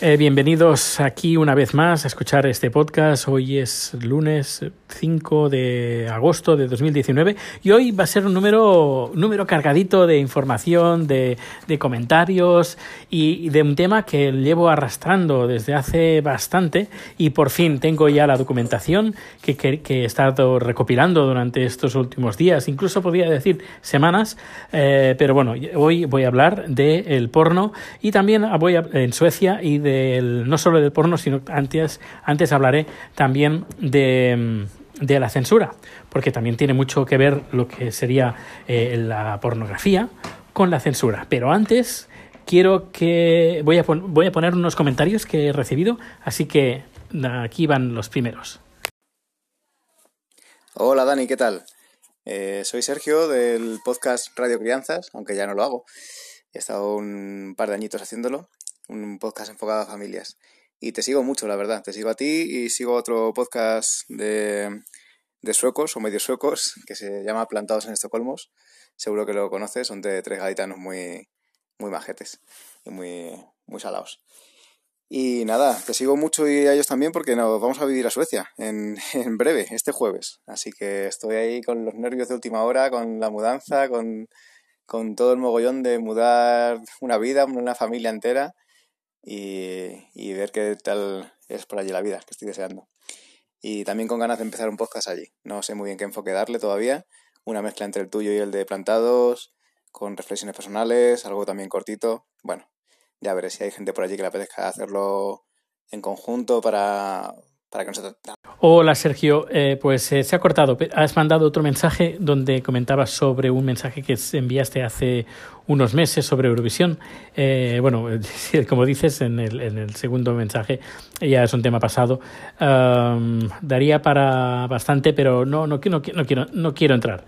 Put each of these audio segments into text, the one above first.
Eh, bienvenidos aquí una vez más a escuchar este podcast. Hoy es lunes 5 de agosto de 2019 y hoy va a ser un número, número cargadito de información, de, de comentarios y, de un tema que llevo arrastrando desde hace bastante y por fin tengo ya la documentación que, que, he estado recopilando durante estos últimos días, incluso podría decir semanas, eh, pero bueno, hoy voy a hablar del porno y también voy a, en Suecia y de no solo del porno, sino antes, antes hablaré también de, de la censura, porque también tiene mucho que ver lo que sería eh, la pornografía con la censura. Pero antes quiero que voy a, voy a poner unos comentarios que he recibido, así que aquí van los primeros. Hola Dani, ¿qué tal? Eh, soy Sergio del podcast Radio Crianzas, aunque ya no lo hago. He estado un par de añitos haciéndolo un podcast enfocado a familias. Y te sigo mucho, la verdad. Te sigo a ti y sigo otro podcast de, de suecos o medio suecos que se llama Plantados en Estocolmo. Seguro que lo conoces, son de tres gaditanos muy, muy majetes y muy, muy salados. Y nada, te sigo mucho y a ellos también porque nos vamos a vivir a Suecia en, en, breve, este jueves. Así que estoy ahí con los nervios de última hora, con la mudanza, con, con todo el mogollón de mudar una vida, una familia entera y, ver qué tal es por allí la vida que estoy deseando. Y también con ganas de empezar un podcast allí. No sé muy bien qué enfoque darle todavía. Una mezcla entre el tuyo y el de plantados, con reflexiones personales, algo también cortito. Bueno, ya veré si hay gente por allí que le apetezca hacerlo en conjunto para, Hola Sergio, eh, pues eh, se ha cortado. Has mandado otro mensaje donde comentabas sobre un mensaje que enviaste hace unos meses sobre Eurovisión. Eh, bueno, como dices en el, segundo mensaje, ya es un tema pasado. daría para bastante, pero no, no, no, quiero, no quiero entrar.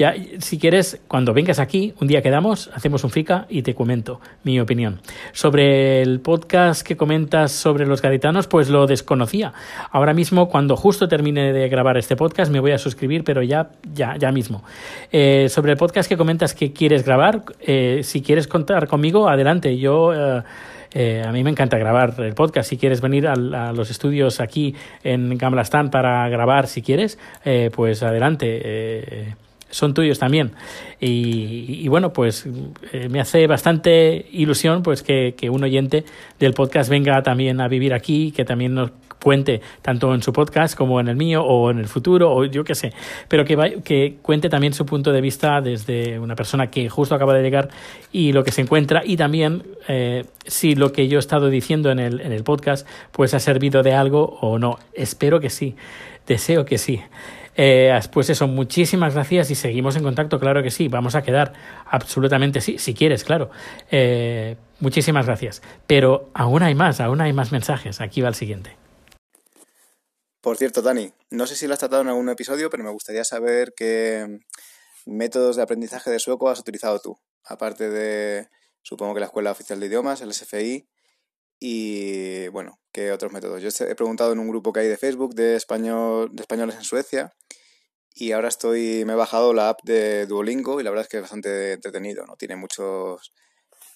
Ya, si quieres, cuando vengas aquí, un día quedamos, hacemos un FICA y te comento mi opinión. Sobre el podcast que comentas sobre los gaditanos, pues lo desconocía. Ahora mismo, cuando justo termine de grabar este podcast, me voy a suscribir, pero ya, ya, ya mismo. Eh, sobre el podcast que comentas que quieres grabar, eh, si quieres contar conmigo, adelante. Yo. Eh, a mí me encanta grabar el podcast. Si quieres venir a, los estudios aquí en Gamlastan para grabar, si quieres, pues adelante son tuyos también. Y, bueno, pues eh, me hace bastante ilusión pues que, un oyente del podcast venga también a vivir aquí, que también nos cuente tanto en su podcast como en el mío o en el futuro o yo qué sé, pero que, que cuente también su punto de vista desde una persona que justo acaba de llegar y lo que se encuentra y también eh, si lo que yo he estado diciendo en el, en el podcast pues ha servido de algo o no. Espero que sí, deseo que sí. Eh, pues eso, muchísimas gracias y seguimos en contacto, claro que sí, vamos a quedar absolutamente sí, si quieres, claro. Eh, muchísimas gracias. Pero aún hay más, aún hay más mensajes. Aquí va el siguiente. Por cierto, Dani, no sé si lo has tratado en algún episodio, pero me gustaría saber qué métodos de aprendizaje de sueco has utilizado tú. Aparte de, supongo que la Escuela Oficial de Idiomas, el SFI, y bueno, ¿qué otros métodos? Yo he preguntado en un grupo que hay de Facebook de, español, de españoles en Suecia y ahora estoy, me he bajado la app de Duolingo y la verdad es que es bastante entretenido, ¿no? Tiene muchos,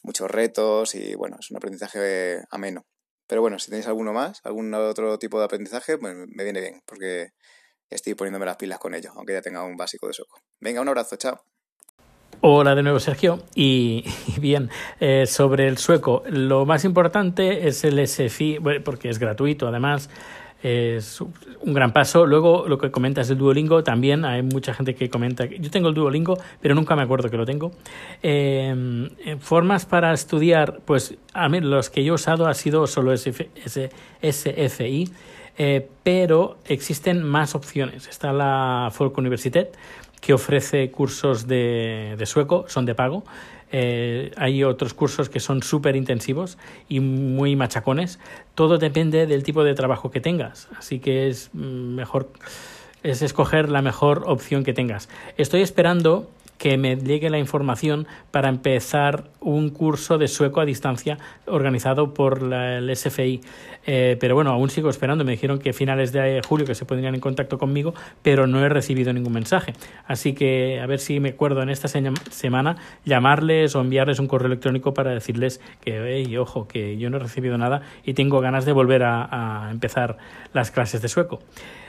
muchos retos y bueno, es un aprendizaje ameno. Pero bueno, si tenéis alguno más, algún otro tipo de aprendizaje, pues me viene bien, porque estoy poniéndome las pilas con ello, aunque ya tenga un básico de sueco. Venga, un abrazo, chao. Hola de nuevo Sergio. Y, bien eh, sobre el sueco lo más importante es el SFI porque es gratuito además es un gran paso. Luego lo que comentas del Duolingo también hay mucha gente que comenta yo tengo el Duolingo pero nunca me acuerdo que lo tengo. Em, eh, formas para estudiar pues a mí los que yo he usado ha sido solo SF, SFI eh, pero existen más opciones. Está la Folk Universitet que ofrece cursos de, sueco, son de pago. Eh, hay otros cursos que son súper intensivos y muy machacones. Todo depende del tipo de trabajo que tengas. Así que es mejor es escoger la mejor opción que tengas. Estoy esperando que me llegue la información para empezar un curso de sueco a distancia organizado por la, el SFI. Eh, pero bueno, aún sigo esperando. Me dijeron que finales de julio que se pondrían en contacto conmigo, pero no he recibido ningún mensaje. Así que a ver si me acuerdo en esta semana llamarles o enviarles un correo electrónico para decirles que, hey, ojo, que yo no he recibido nada y tengo ganas de volver a, a empezar las clases de sueco.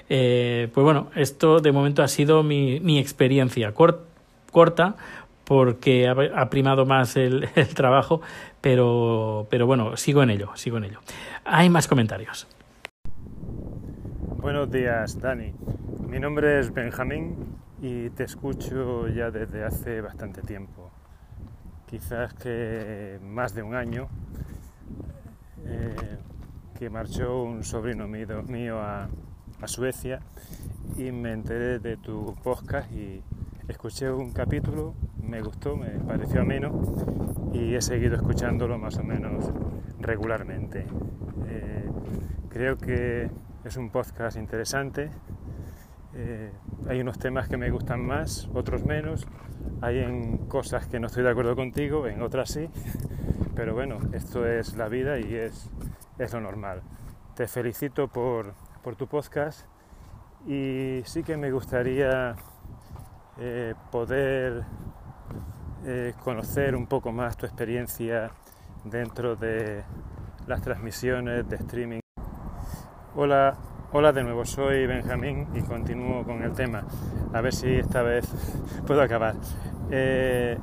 Eh, pues bueno, esto de momento ha sido mi, mi experiencia corta porque ha, primado más el, el, trabajo, pero, pero bueno, sigo en ello, sigo en ello. Hay más comentarios. Buenos días, Dani. Mi nombre es Benjamín y te escucho ya desde hace bastante tiempo. Quizás que más de un año eh, que marchó un sobrino mío a, a Suecia y me enteré de tu podcast y escuché un capítulo, me gustó, me pareció ameno y he seguido escuchándolo más o menos regularmente. Eh, creo que es un podcast interesante. Eh, hay unos temas que me gustan más, otros menos. Hay en cosas que no estoy de acuerdo contigo, en otras sí. Pero bueno, esto es la vida y es, es lo normal. Te felicito por, por tu podcast y sí que me gustaría eh, poder eh, conocer un poco más tu experiencia dentro de las transmisiones de streaming. Hola, hola de nuevo, soy Benjamín y continúo con el tema. A ver si esta vez puedo acabar. Eh,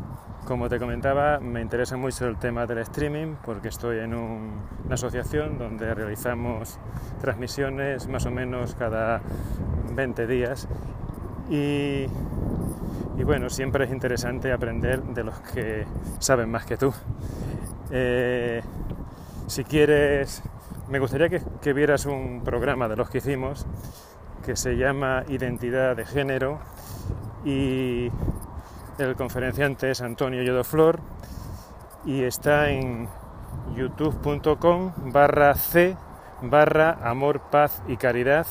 como te comentaba, me interesa mucho el tema del streaming porque estoy en una asociación donde realizamos transmisiones más o menos cada 20 días y, bueno, siempre es interesante aprender de los que saben más que tú. Eh, si quieres, me gustaría que, que vieras un programa de los que hicimos que se llama Identidad de Género y el conferenciante es Antonio Yodoflor y está en youtube.com barra c barra amor, paz y caridad.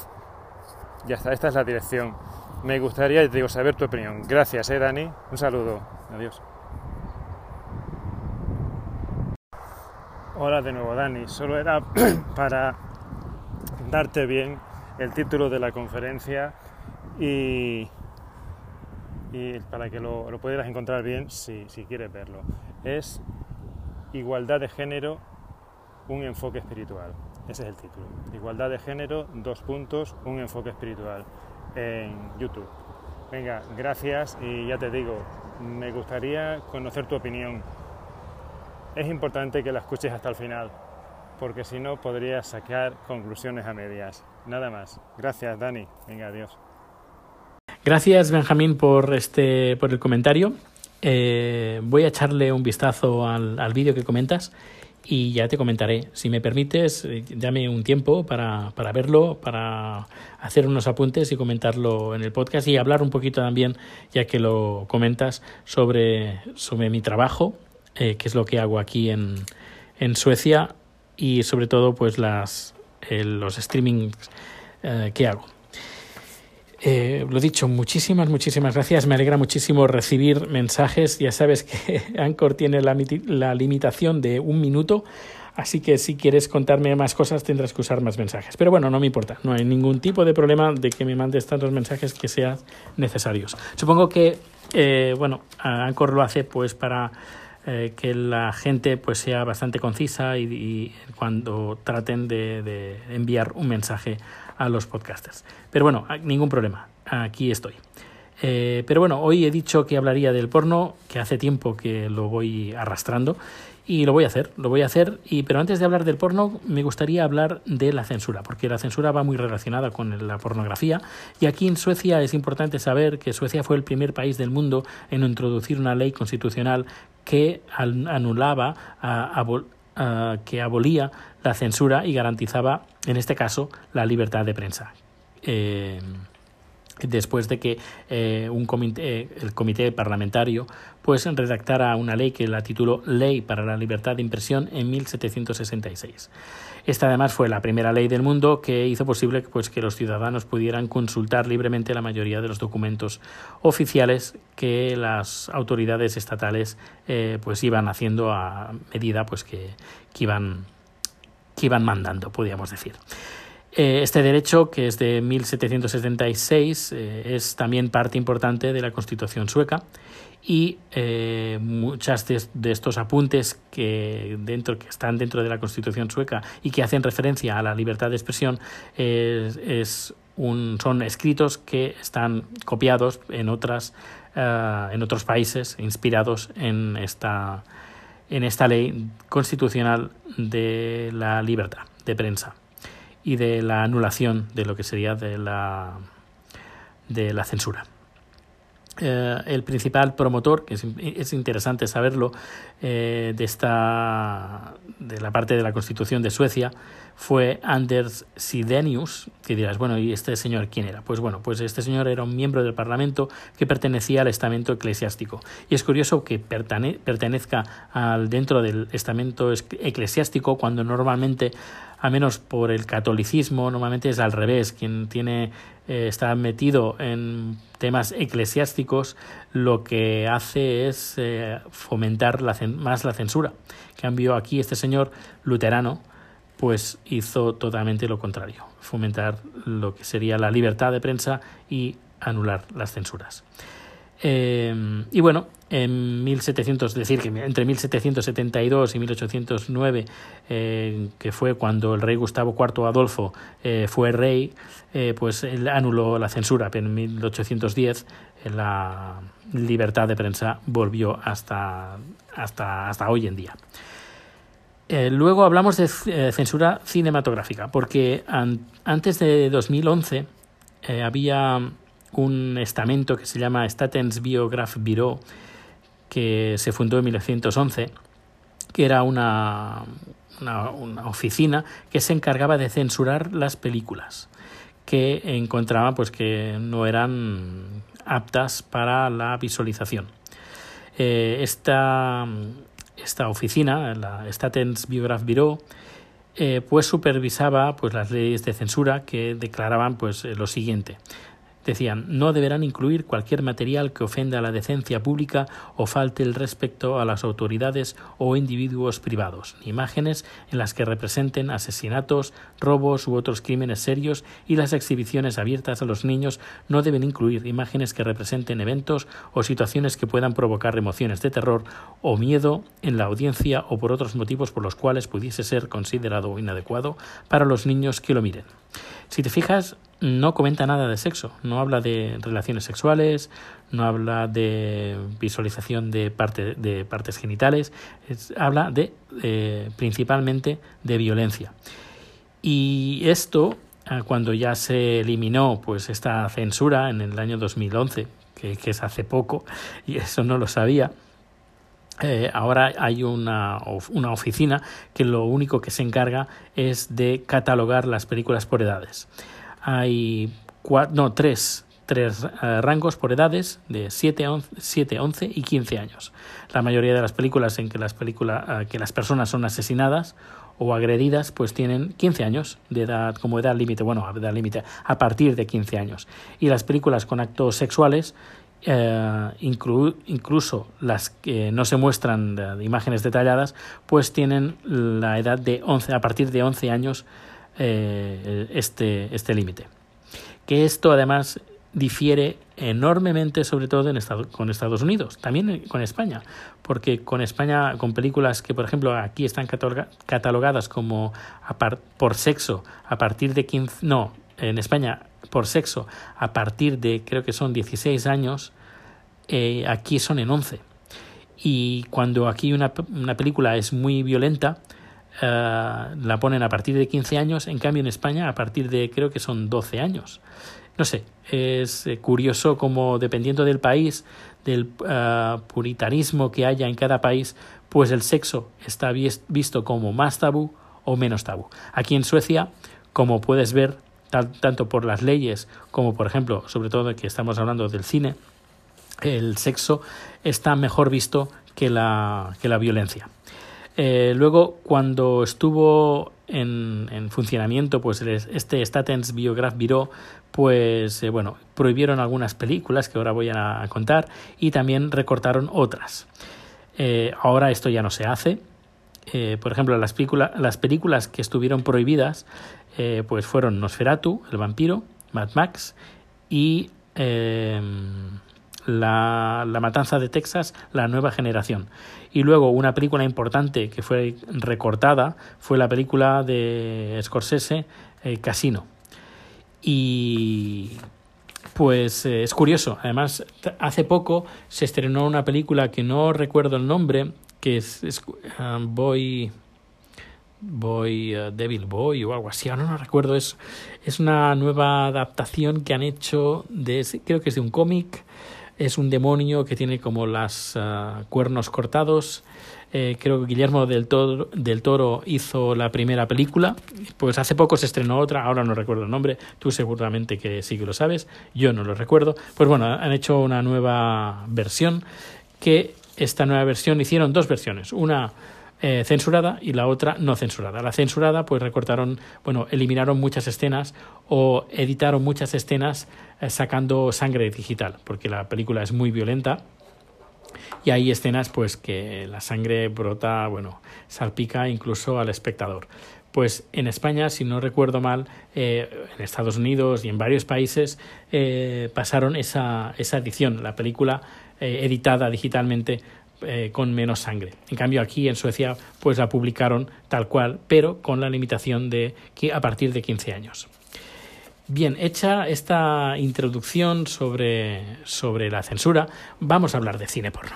Ya está, esta es la dirección. Me gustaría, digo, saber tu opinión. Gracias, eh, Dani. Un saludo. Adiós. Hola de nuevo, Dani. Solo era para darte bien el título de la conferencia y y para que lo, lo pudieras encontrar bien si, si, quieres verlo. Es Igualdad de género, un enfoque espiritual. Ese es el título. Igualdad de género, dos puntos, un enfoque espiritual en YouTube. Venga, gracias y ya te digo, me gustaría conocer tu opinión. Es importante que la escuches hasta el final, porque si no podrías sacar conclusiones a medias. Nada más. Gracias, Dani. Venga, adiós. Gracias, Benjamín, por, este, por el comentario. Eh, voy a echarle un vistazo al, al vídeo que comentas y ya te comentaré. Si me permites, eh, dame un tiempo para, para, verlo, para hacer unos apuntes y comentarlo en el podcast y hablar un poquito también, ya que lo comentas, sobre, sobre mi trabajo, eh, que es lo que hago aquí en, en Suecia y sobre todo pues las, eh, los streamings eh, que hago. Eh, lo dicho, muchísimas, muchísimas gracias. Me alegra muchísimo recibir mensajes. Ya sabes que Anchor tiene la, la, limitación de un minuto, así que si quieres contarme más cosas tendrás que usar más mensajes. Pero bueno, no me importa. No hay ningún tipo de problema de que me mandes tantos mensajes que sean necesarios. Supongo que, eh, bueno, Anchor lo hace pues para eh, que la gente pues sea bastante concisa y, y cuando traten de, de enviar un mensaje a los podcasters. Pero bueno, ningún problema, aquí estoy. Eh, pero bueno, hoy he dicho que hablaría del porno, que hace tiempo que lo voy arrastrando y lo voy a hacer, lo voy a hacer. Y pero antes de hablar del porno, me gustaría hablar de la censura, porque la censura va muy relacionada con la pornografía. Y aquí en Suecia es importante saber que Suecia fue el primer país del mundo en introducir una ley constitucional que anulaba a, que abolía la censura y garantizaba, en este caso, la libertad de prensa. Eh, después de que eh, un comité, el comité parlamentario pues redactara una ley que la tituló Ley para la Libertad de Impresión en 1766. Esta además fue la primera ley del mundo que hizo posible pues, que los ciudadanos pudieran consultar libremente la mayoría de los documentos oficiales que las autoridades estatales eh, pues iban haciendo a medida pues, que, iban, que iban mandando, podríamos decir. Eh, este derecho, que es de 1776, eh, es también parte importante de la Constitución sueca y eh, muchas de, estos apuntes que, dentro, que están dentro de la Constitución sueca y que hacen referencia a la libertad de expresión son escritos que están copiados en, otras, en otros países, inspirados en esta, en esta ley constitucional de la libertad de prensa y de la anulación de lo que sería de la, de la censura. Eh, el principal promotor, que es, interesante saberlo, eh, de, esta, de la parte de la Constitución de Suecia, fue Anders Sidenius, que dirás, bueno, ¿y este señor quién era? Pues bueno, pues este señor era un miembro del Parlamento que pertenecía al estamento eclesiástico. Y es curioso que pertenezca al, dentro del estamento eclesiástico cuando normalmente a menos por el catolicismo, normalmente es al revés, quien tiene eh, está metido en temas eclesiásticos, lo que hace es eh, fomentar la, más la censura. En cambio, aquí este señor luterano, pues hizo totalmente lo contrario, fomentar lo que sería la libertad de prensa y anular las censuras. Eh, y bueno, en 1700, decir que entre 1772 y 1809, eh, que fue cuando el rey Gustavo IV Adolfo eh, fue rey, pues él anuló la censura, pero en 1810 la libertad de prensa volvió hasta, hasta, hasta hoy en día. Luego hablamos de censura cinematográfica, porque antes de 2011 había un estamento que se llama Statens Biograph Bureau, que se fundó en 1911, que era una, una, oficina que se encargaba de censurar las películas que encontraba pues que no eran aptas para la visualización. Eh, esta, esta oficina, la Statens Biograph Bureau, eh, pues supervisaba pues las leyes de censura que declaraban pues lo siguiente Decían, no deberán incluir cualquier material que ofenda la decencia pública o falte el respeto a las autoridades o individuos privados, ni imágenes en las que representen asesinatos, robos u otros crímenes serios y las exhibiciones abiertas a los niños no deben incluir imágenes que representen eventos o situaciones que puedan provocar emociones de terror o miedo en la audiencia o por otros motivos por los cuales pudiese ser considerado inadecuado para los niños que lo miren. Si te fijas, no comenta nada de sexo, no habla de relaciones sexuales, no habla de visualización de, parte, de partes genitales, habla de eh, principalmente de violencia. Y esto, ah, cuando ya se eliminó pues esta censura en el año 2011, que, que es hace poco, y eso no lo sabía, eh, ahora hay una, una, oficina que lo único que se encarga es de catalogar las películas por edades hay no, tres, tres eh, rangos por edades de 7, 11, 11 y 15 años. La mayoría de las películas en que las, películas, eh, que las personas son asesinadas o agredidas pues tienen 15 años de edad como edad límite, bueno, edad límite a partir de 15 años. Y las películas con actos sexuales eh, incluso las que no se muestran imágenes detalladas, pues tienen la edad de 11 a partir de 11 años eh, este, este límite. Que esto además difiere enormemente, sobre todo en con Estados Unidos, también con España, porque con España, con películas que, por ejemplo, aquí están catalogadas como por sexo a partir de 15, no, en España por sexo a partir de, creo que son 16 años, eh, aquí son en 11. Y cuando aquí una, una película es muy violenta, eh, la ponen a partir de 15 años, en cambio en España a partir de creo que son 12 años. No sé, es eh, curioso como dependiendo del país, del eh, puritanismo que haya en cada país, pues el sexo está visto como más tabú o menos tabú. Aquí en Suecia, como puedes ver, tanto por las leyes como, por ejemplo, sobre todo que estamos hablando del cine, el sexo está mejor visto que la, que la violencia. Eh, luego, cuando estuvo en, en, funcionamiento pues este Statens Biograph Bureau, pues eh, bueno, prohibieron algunas películas que ahora voy a contar y también recortaron otras. Eh, ahora esto ya no se hace. por ejemplo, las, las películas que estuvieron prohibidas pues fueron Nosferatu, el vampiro, Mad Max y la, la, Matanza de Texas, la nueva generación. Y luego una película importante que fue recortada fue la película de Scorsese, eh, Casino. Y pues eh, es curioso. Además, hace poco se estrenó una película que no recuerdo el nombre, que es, um, Boy... Boy, uh, Devil Boy o algo así, ahora no recuerdo eso. Es una nueva adaptación que han hecho de, creo que es de un cómic es un demonio que tiene como las uh, cuernos cortados. Eh, creo que Guillermo del Toro, del Toro hizo la primera película. Pues hace poco se estrenó otra, ahora no recuerdo el nombre. Tú seguramente que sí que lo sabes. Yo no lo recuerdo. Pues bueno, han hecho una nueva versión que esta nueva versión hicieron dos versiones. Una eh, censurada y la otra no censurada. La censurada, pues recortaron, bueno, eliminaron muchas escenas o editaron muchas escenas eh, sacando sangre digital, porque la película es muy violenta y hay escenas pues que la sangre brota, bueno, salpica incluso al espectador. Pues en España, si no recuerdo mal, eh, en Estados Unidos y en varios países pasaron esa, esa edición, la película editada digitalmente eh, con menos sangre. En cambio aquí en Suecia pues la publicaron tal cual, pero con la limitación de que a partir de 15 años. Bien, hecha esta introducción sobre, sobre la censura, vamos a hablar de cine porno.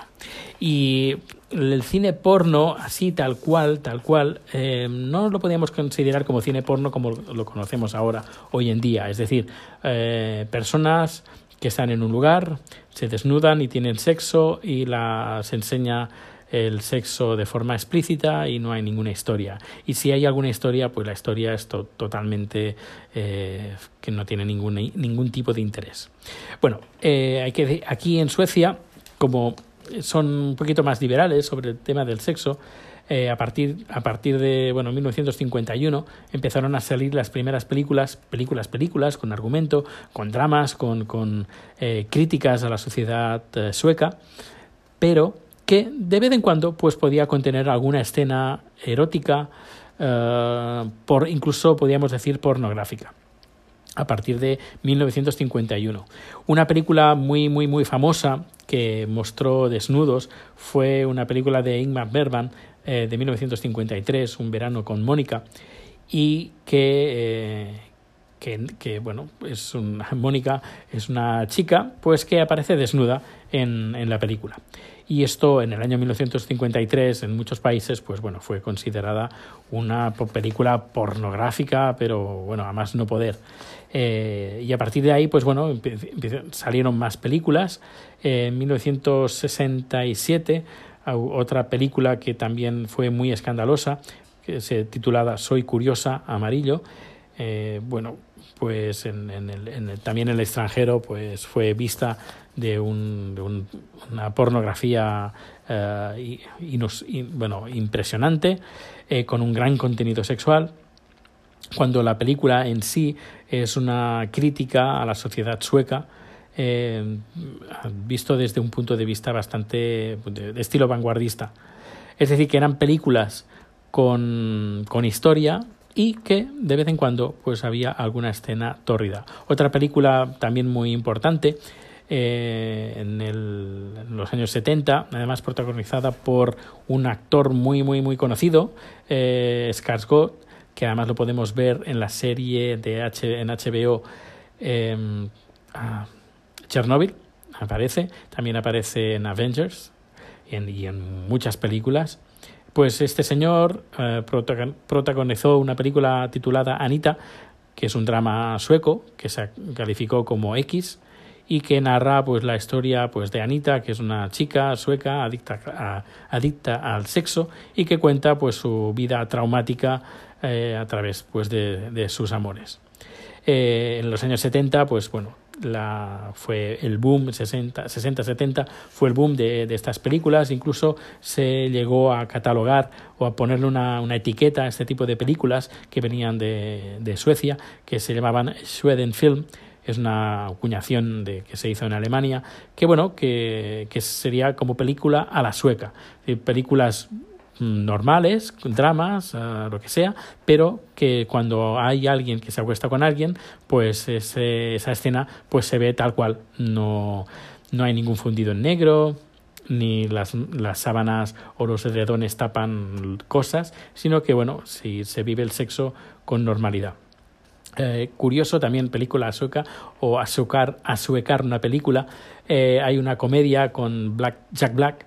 Y el cine porno, así tal cual, tal cual, eh, no lo podíamos considerar como cine porno como lo conocemos ahora, hoy en día. Es decir, eh, personas que están en un lugar, se desnudan y tienen sexo y la, se enseña el sexo de forma explícita y no hay ninguna historia. Y si hay alguna historia, pues la historia es totalmente eh, que no tiene ningún, ningún tipo de interés. Bueno, eh, hay que, aquí en Suecia, como son un poquito más liberales sobre el tema del sexo, eh, a, partir, a partir de bueno, 1951 empezaron a salir las primeras películas, películas, películas, con argumento, con dramas, con, con eh, críticas a la sociedad eh, sueca, pero que de vez en cuando pues, podía contener alguna escena erótica, por, incluso podríamos decir pornográfica a partir de 1951. Una película muy, muy, muy famosa que mostró desnudos fue una película de Ingmar Bergman eh, de 1953, Un verano con Mónica, y que, eh, que, bueno, es una, Mónica es una chica pues que aparece desnuda en, en la película. Y esto en el año 1953 en muchos países pues bueno, fue considerada una película pornográfica, pero bueno, a más no poder. Eh, y a partir de ahí, pues bueno, salieron más películas. en 1967 otra película que también fue muy escandalosa, que se titulada Soy curiosa, amarillo. Eh, bueno, pues en, el, también en el extranjero pues fue vista de, un, una pornografía eh, bueno, impresionante, eh, con un gran contenido sexual, cuando la película en sí es una crítica a la sociedad sueca, eh, visto desde un punto de vista bastante de, estilo vanguardista. Es decir, que eran películas con, con, historia y que de vez en cuando pues había alguna escena tórrida. Otra película también muy importante eh, en, el, en, los años 70, además protagonizada por un actor muy muy muy conocido, eh, que además lo podemos ver en la serie de H, en HBO. Eh, ah, Chernobyl aparece, también aparece en Avengers y en muchas películas. Pues este señor eh, protagonizó una película titulada Anita, que es un drama sueco que se calificó como X y que narra pues la historia pues de Anita, que es una chica sueca adicta, al sexo y que cuenta pues su vida traumática eh, a través pues de, sus amores. en los años 70, pues bueno, la, fue el boom 60, 60 70 fue el boom de, de, estas películas. Incluso se llegó a catalogar o a ponerle una, una etiqueta a este tipo de películas que venían de, de Suecia que se llamaban Sweden Film. Es una acuñación de, que se hizo en Alemania que bueno que, que sería como película a la sueca. Películas normales, dramas, uh, lo que sea, pero que cuando hay alguien que se acuesta con alguien, pues ese, esa escena pues se ve tal cual, no, no hay ningún fundido en negro, ni las, las sábanas o los edredones tapan cosas, sino que bueno, si se vive el sexo con normalidad. Eh, curioso también película sueca o asucar, asuecar una película eh, hay una comedia con Black, Jack Black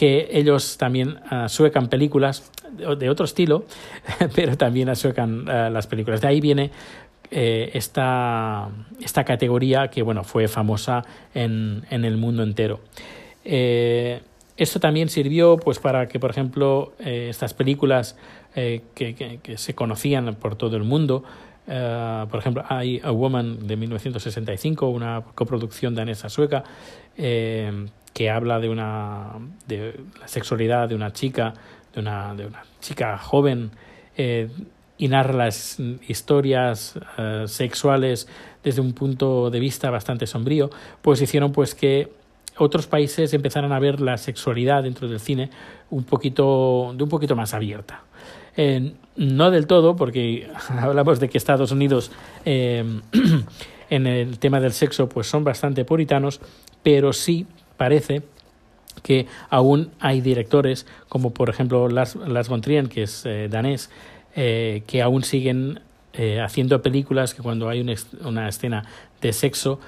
que ellos también uh, suecan películas de otro estilo, pero también asuecan uh, las películas. De ahí viene eh, esta, esta categoría que bueno, fue famosa en, en el mundo entero. Eh, esto también sirvió pues, para que, por ejemplo, eh, estas películas que, que, que, se conocían por todo el mundo, por ejemplo, hay A Woman de 1965, una coproducción danesa-sueca, que habla de una de la sexualidad de una chica de una, de una chica joven eh, y narra las historias uh, sexuales desde un punto de vista bastante sombrío pues hicieron pues que otros países empezaran a ver la sexualidad dentro del cine un poquito de un poquito más abierta. Eh, no del todo porque hablamos de que Estados Unidos eh, en el tema del sexo pues son bastante puritanos pero sí parece que aún hay directores como por ejemplo Lars, Lars von Trier, que es eh, danés, eh, que aún siguen eh, haciendo películas que cuando hay una, escena de sexo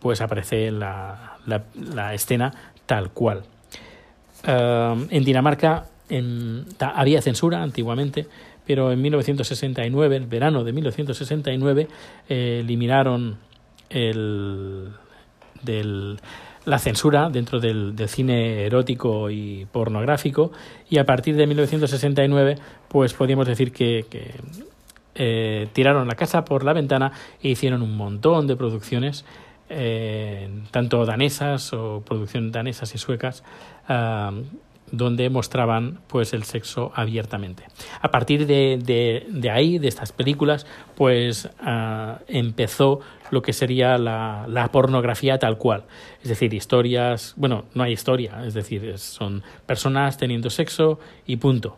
pues aparece la, la, escena tal cual. En Dinamarca había censura antiguamente, pero en 1969, el verano de 1969, eh, eliminaron el del la censura dentro del, cine erótico y pornográfico. Y a partir de 1969 pues podríamos decir que, que eh, tiraron la casa por la ventana e hicieron un montón de producciones eh, tanto danesas o producciones danesas y suecas uh, donde mostraban pues el sexo abiertamente. A partir de, de, ahí, de estas películas, pues uh, empezó lo que sería la, la, pornografía tal cual. Es decir, historias, bueno, no hay historia, es decir, son personas teniendo sexo y punto.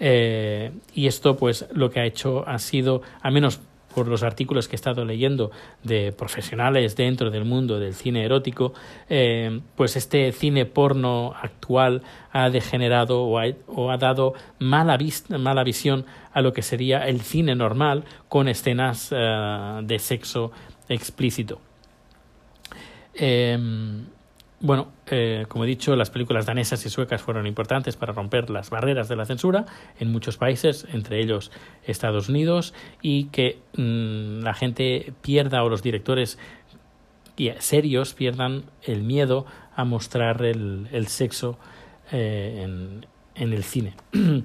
Eh, y esto pues lo que ha hecho ha sido, al menos por los artículos que he estado leyendo de profesionales dentro del mundo del cine erótico, eh, pues este cine porno actual ha degenerado o ha, dado mala, visión a lo que sería el cine normal con escenas uh, de sexo explícito. Eh, bueno, eh, como he dicho, las películas danesas y suecas fueron importantes para romper las barreras de la censura en muchos países, entre ellos Estados Unidos, y que mmm, la gente pierda o los directores serios pierdan el miedo a mostrar el, sexo eh, en, el cine.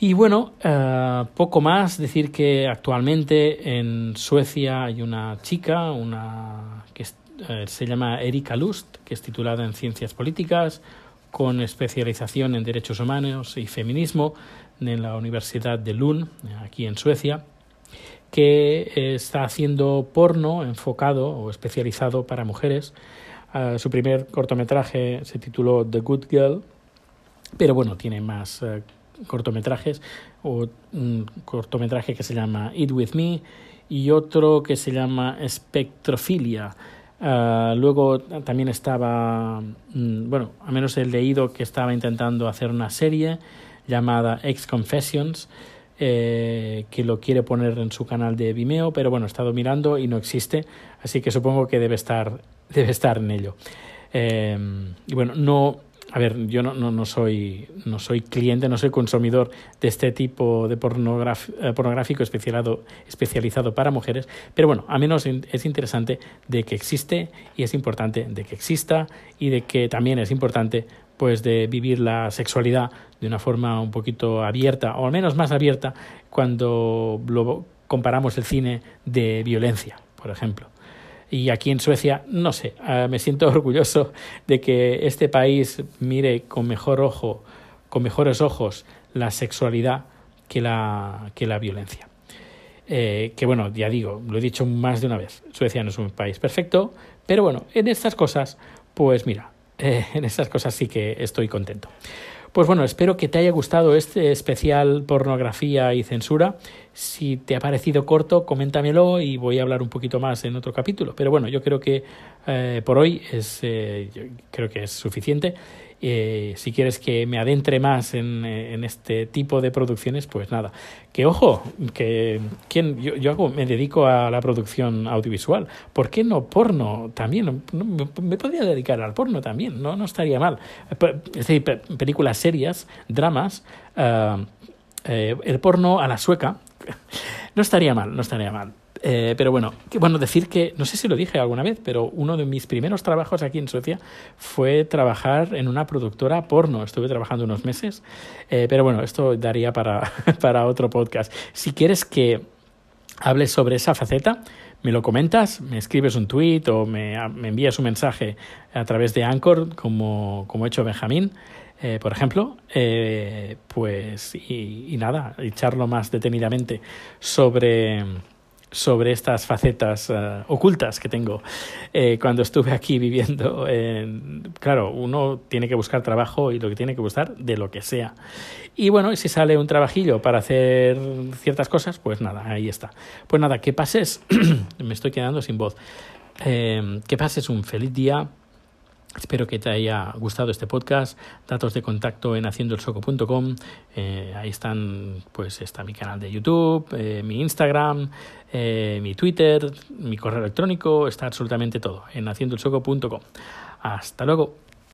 y bueno, uh, poco más, decir que actualmente en Suecia hay una chica, una eh, se llama Erika Lust, que es titulada en Ciencias Políticas, con especialización en Derechos Humanos y Feminismo en la Universidad de Lund, aquí en Suecia, que está haciendo porno enfocado o especializado para mujeres. Uh, su primer cortometraje se tituló The Good Girl, pero bueno, tiene más uh, cortometrajes, o un cortometraje que se llama Eat With Me y otro que se llama Spectrofilia, Uh, luego también estaba, mm, bueno, a menos he leído que estaba intentando hacer una serie llamada Ex Confessions, eh, que lo quiere poner en su canal de Vimeo, pero bueno, he estado mirando y no existe, así que supongo que debe estar, debe estar en ello. Eh, y bueno, no, a ver, yo no, no, no, soy, no soy cliente, no soy consumidor de este tipo de eh, pornográfico especializado, especializado para mujeres, pero bueno, a menos es interesante de que existe y es importante de que exista y de que también es importante pues de vivir la sexualidad de una forma un poquito abierta o al menos más abierta cuando lo comparamos el cine de violencia, por ejemplo. Y aquí en Suecia, no sé, ah, me siento orgulloso de que este país mire con mejor ojo, con mejores ojos, la sexualidad que la, que la violencia. Eh, que bueno, ya digo, lo he dicho más de una vez, Suecia no es un país perfecto, pero bueno, en estas cosas, pues mira, eh, en estas cosas sí que estoy contento. Pues bueno, espero que te haya gustado este especial pornografía y censura. Si te ha parecido corto, coméntamelo y voy a hablar un poquito más en otro capítulo. Pero bueno, yo creo que eh, por hoy es, eh, creo que es suficiente. Eh, si quieres que me adentre más en, en, este tipo de producciones, pues nada. Que ojo, que ¿quién? Yo, yo hago, me dedico a la producción audiovisual. ¿Por qué no porno también? me podría dedicar al porno también, no, no estaría mal. Es decir, películas serias, dramas, uh, eh, el porno a la sueca, no estaría mal, no estaría mal. Eh, pero bueno, bueno, decir que, no sé si lo dije alguna vez, pero uno de mis primeros trabajos aquí en Suecia fue trabajar en una productora porno. Estuve trabajando unos meses, eh, pero bueno, esto daría para, para otro podcast. Si quieres que hable sobre esa faceta, me lo comentas, me escribes un tweet o me, me envías un mensaje a través de Anchor, como, como ha hecho Benjamín. Eh, por ejemplo, pues y, y, nada, echarlo más detenidamente sobre, sobre estas facetas uh, ocultas que tengo eh, cuando estuve aquí viviendo. En, claro, uno tiene que buscar trabajo y lo que tiene que buscar de lo que sea. Y bueno, si sale un trabajillo para hacer ciertas cosas, pues nada, ahí está. Pues nada, que pases, me estoy quedando sin voz, eh, que pases un feliz día Espero que te haya gustado este podcast. Datos de contacto en haciendoelsoco.com. Eh, ahí están, pues está mi canal de YouTube, eh, mi Instagram, eh, mi Twitter, mi correo electrónico. Está absolutamente todo en haciendoelsoco.com. Hasta luego.